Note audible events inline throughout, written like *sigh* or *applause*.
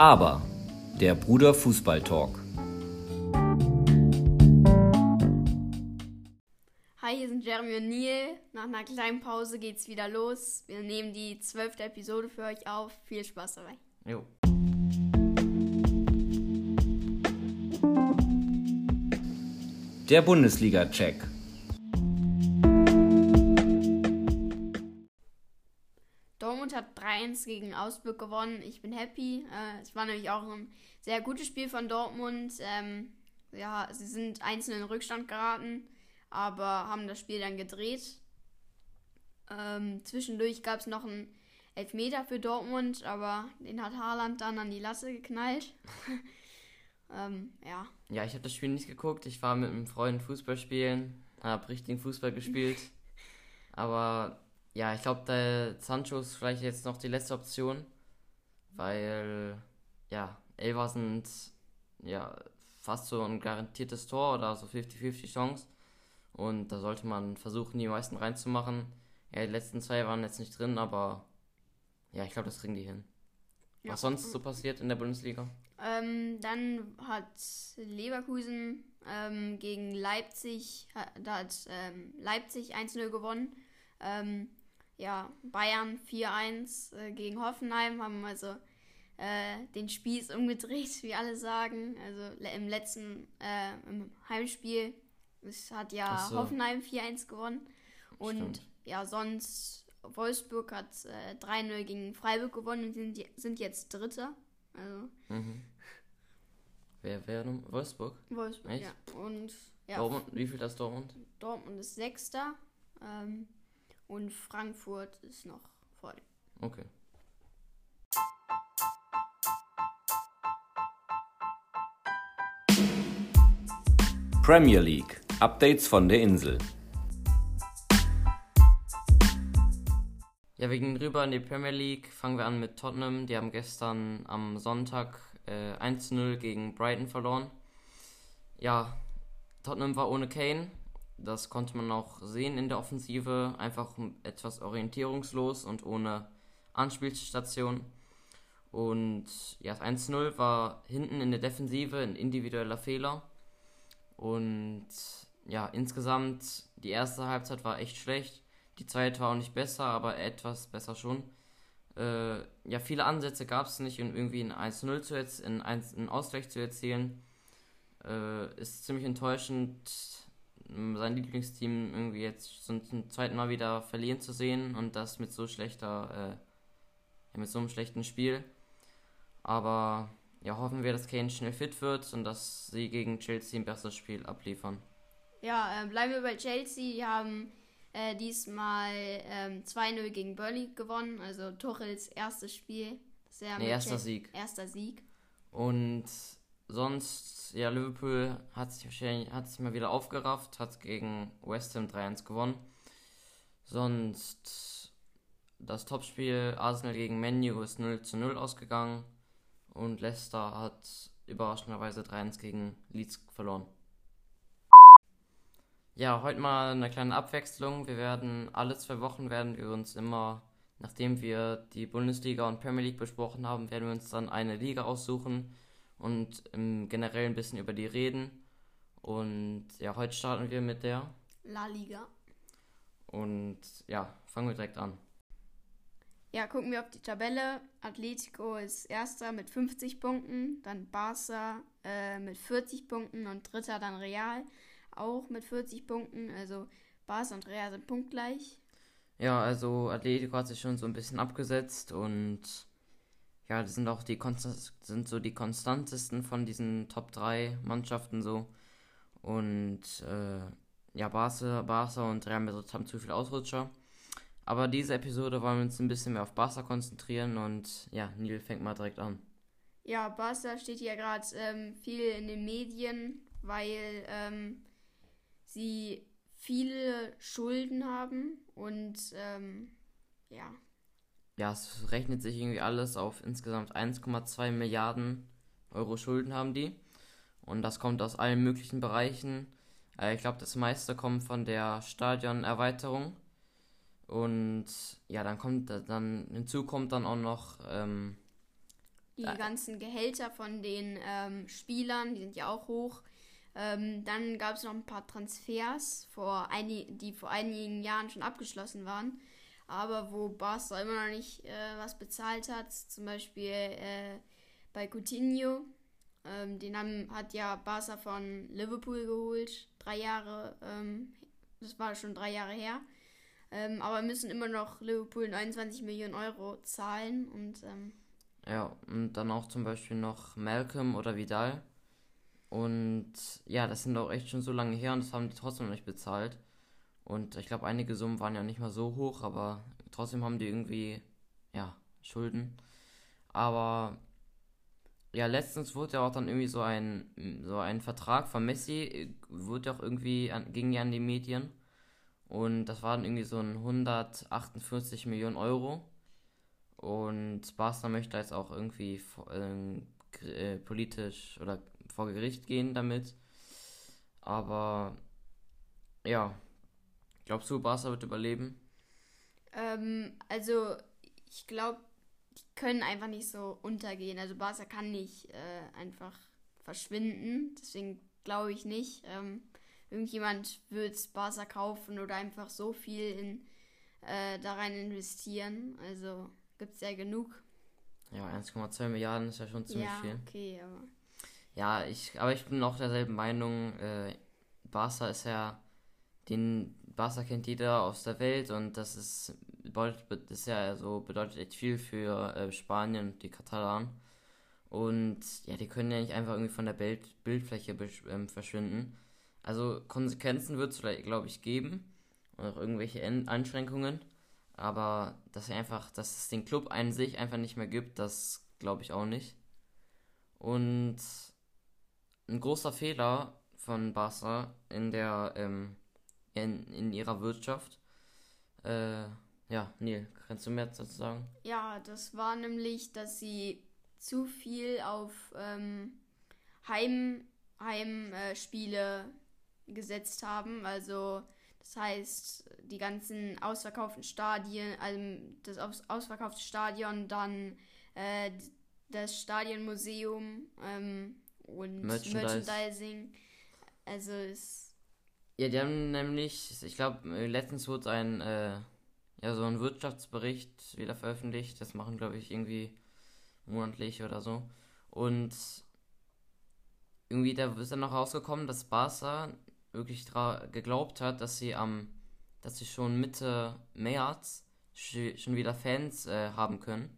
Aber der Bruder Fußball Talk. Hi, hier sind Jeremy und Neil. Nach einer kleinen Pause geht's wieder los. Wir nehmen die zwölfte Episode für euch auf. Viel Spaß dabei. Jo. Der Bundesliga-Check. Dortmund hat 3-1 gegen Augsburg gewonnen. Ich bin happy. Äh, es war nämlich auch ein sehr gutes Spiel von Dortmund. Ähm, ja, sie sind einzeln in Rückstand geraten, aber haben das Spiel dann gedreht. Ähm, zwischendurch gab es noch einen Elfmeter für Dortmund, aber den hat Haaland dann an die Latte geknallt. *laughs* ähm, ja. Ja, ich habe das Spiel nicht geguckt. Ich war mit einem Freund Fußball spielen, habe richtigen Fußball gespielt. *laughs* Aber ja, ich glaube, der Sancho ist vielleicht jetzt noch die letzte Option, weil ja, Elva sind ja fast so ein garantiertes Tor oder so 50-50 Chance. Und da sollte man versuchen, die meisten reinzumachen. Ja, die letzten zwei waren jetzt nicht drin, aber ja, ich glaube, das kriegen die hin. Ja. Was sonst so passiert in der Bundesliga? Ähm, dann hat Leverkusen ähm, gegen Leipzig, da hat ähm, Leipzig 1-0 gewonnen. Ähm, ja, Bayern 4-1 äh, gegen Hoffenheim haben also äh, den Spieß umgedreht, wie alle sagen. Also im letzten, äh, im Heimspiel es hat ja so. Hoffenheim 4-1 gewonnen. Und Stimmt. ja, sonst Wolfsburg hat äh, 3-0 gegen Freiburg gewonnen und sind, sind jetzt Dritter. Also Mhm. Wer wäre nun? Wolfsburg? Wolfsburg, Echt? ja. Und ja, Dortmund? Wie viel das Dortmund? Dortmund ist Sechster. Ähm, und Frankfurt ist noch vor dem. Okay. Premier League. Updates von der Insel. Ja, wir gehen rüber in die Premier League. Fangen wir an mit Tottenham. Die haben gestern am Sonntag äh, 1-0 gegen Brighton verloren. Ja, Tottenham war ohne Kane. Das konnte man auch sehen in der Offensive. Einfach etwas orientierungslos und ohne Anspielstation. Und ja, das 1-0 war hinten in der Defensive ein individueller Fehler. Und ja, insgesamt die erste Halbzeit war echt schlecht. Die zweite war auch nicht besser, aber etwas besser schon. Äh, ja, viele Ansätze gab es nicht, um irgendwie ein 1-0 zu erz- in einen Ausgleich zu erzielen. Äh, ist ziemlich enttäuschend, sein Lieblingsteam irgendwie jetzt zum zweiten Mal wieder verlieren zu sehen und das mit so schlechter, äh, mit so einem schlechten Spiel. Aber ja, hoffen wir, dass Kane schnell fit wird und dass sie gegen Chelsea ein besseres Spiel abliefern. Ja, äh, bleiben wir bei Chelsea. Die haben äh, diesmal ähm, 2-0 gegen Burnley gewonnen. Also Tuchels erstes Spiel. Nee, erster Sieg. Erster Sieg. Und sonst, ja, Liverpool hat sich wahrscheinlich hat sich mal wieder aufgerafft, hat gegen West Ham 3-1 gewonnen. Sonst das Topspiel Arsenal gegen Menu ist 0 zu 0 ausgegangen und Leicester hat überraschenderweise 3-1 gegen Leeds verloren. Ja, heute mal eine kleine Abwechslung. Wir werden alle zwei Wochen werden wir uns immer, nachdem wir die Bundesliga und Premier League besprochen haben, werden wir uns dann eine Liga aussuchen und im generell ein bisschen über die reden. Und ja, heute starten wir mit der. La Liga. Und ja, fangen wir direkt an. Ja, gucken wir auf die Tabelle. Atletico ist erster mit 50 Punkten, dann Barca äh, mit 40 Punkten und dritter dann Real auch mit 40 Punkten. Also Barca und Real sind punktgleich. Ja, also Atletico hat sich schon so ein bisschen abgesetzt und ja, die sind auch die sind so die konstantesten von diesen Top 3 Mannschaften so. Und äh, ja, Barca, Barca und Real Madrid haben zu viele Ausrutscher. Aber diese Episode wollen wir uns ein bisschen mehr auf Barca konzentrieren und ja, Neil fängt mal direkt an. Ja, Barca steht ja gerade ähm, viel in den Medien, weil ähm, sie viele Schulden haben und ähm, ja, Ja, es rechnet sich irgendwie alles auf insgesamt 1,2 Milliarden Euro Schulden haben die. Und das kommt aus allen möglichen Bereichen. Äh, ich glaube, das meiste kommt von der Stadionerweiterung. Und ja, dann kommt dann hinzu kommt dann auch noch ähm, Die Äh. ganzen Gehälter von den ähm, Spielern, die sind ja auch hoch. Ähm, dann gab es noch ein paar Transfers, vor die vor einigen Jahren schon abgeschlossen waren, aber wo Barca immer noch nicht äh, was bezahlt hat. Zum Beispiel äh, bei Coutinho. Ähm, den haben, hat ja Barca von Liverpool geholt. Drei Jahre, ähm, das war schon drei Jahre her. Ähm, aber müssen immer noch Liverpool 29 Millionen Euro zahlen und ähm, Ja, und dann auch zum Beispiel noch Malcolm oder Vidal. Und ja, das sind auch echt schon so lange her und das haben die trotzdem noch nicht bezahlt. Und ich glaube, einige Summen waren ja nicht mal so hoch, aber trotzdem haben die irgendwie, ja, Schulden. Aber ja, letztens wurde ja auch dann irgendwie so ein, so ein Vertrag von Messi, äh, wurde auch irgendwie, an, ging ja an die Medien. Und das waren irgendwie so ein 148 Millionen Euro. Und Barca möchte jetzt auch irgendwie ähm, äh, politisch oder vor Gericht gehen damit. Aber ja, glaubst du, Barca wird überleben? Ähm, also, ich glaube, die können einfach nicht so untergehen. Also, Barca kann nicht äh, einfach verschwinden. Deswegen glaube ich nicht. Ähm, irgendjemand wird Barca kaufen oder einfach so viel in, äh, da rein investieren. Also, gibt es ja genug. Ja, 1,2 Milliarden ist ja schon ziemlich ja, viel. okay, aber. Ja, ich, aber ich bin auch derselben Meinung. Äh, Barca ist ja, den Barca kennt jeder aus der Welt und das ist, bedeutet, ist ja so, bedeutet echt viel für äh, Spanien und die Katalanen. Und ja, die können ja nicht einfach irgendwie von der Bild, Bildfläche ähm, verschwinden. Also Konsequenzen wird es vielleicht, glaube ich, geben. Und auch irgendwelche En Einschränkungen. Aber dass einfach, dass es den Club an sich einfach nicht mehr gibt, das glaube ich auch nicht. Und ein großer Fehler von Barca in der ähm, in, in ihrer Wirtschaft. Äh, ja, Neil, kannst du mehr dazu sagen? Ja, das war nämlich, dass sie zu viel auf ähm, Heim, Heimspiele äh, Spiele gesetzt haben. Also das heißt, die ganzen ausverkauften Stadien, also das aus, ausverkaufte Stadion, dann äh, das Stadionmuseum ähm, und Merchandise. Merchandising. Also es Ja, die haben nämlich, ich glaube, letztens wurde ein, äh, ja, so ein Wirtschaftsbericht wieder veröffentlicht. Das machen, glaube ich, irgendwie monatlich oder so. Und irgendwie da ist dann noch rausgekommen, dass Barca wirklich geglaubt hat, dass sie am, dass sie schon Mitte März sch- schon wieder Fans äh, haben können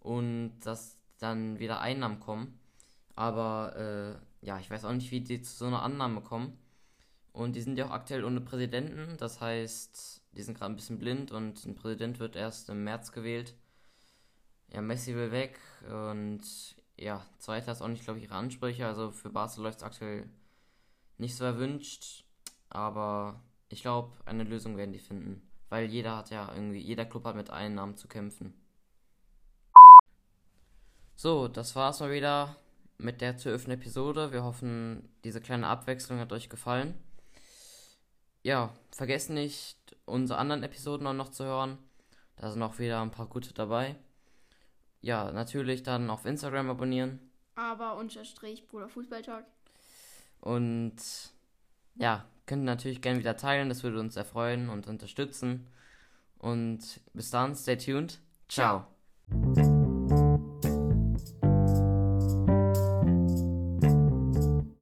und dass dann wieder Einnahmen kommen. Aber äh, ja, ich weiß auch nicht, wie die zu so einer Annahme kommen. Und die sind ja auch aktuell ohne Präsidenten, das heißt, die sind gerade ein bisschen blind und ein Präsident wird erst im März gewählt. Ja, Messi will weg und ja, zweiter ist auch nicht, glaube ich, ihre Ansprüche. Also für Barca läuft es aktuell nicht so erwünscht, aber ich glaube, eine Lösung werden die finden, weil jeder hat ja irgendwie, jeder Club hat mit Einnahmen zu kämpfen. So, das war's mal wieder mit der zwölften Episode. Wir hoffen, diese kleine Abwechslung hat euch gefallen. Ja, vergesst nicht, unsere anderen Episoden auch noch zu hören. Da sind auch wieder ein paar gute dabei. Ja, natürlich dann auf Instagram abonnieren. aber unterstrich Bruder Fußballtalk. Und ja, könnt ihr natürlich gerne wieder teilen. Das würde uns sehr freuen und unterstützen. Und bis dann, stay tuned. Ciao. Ciao.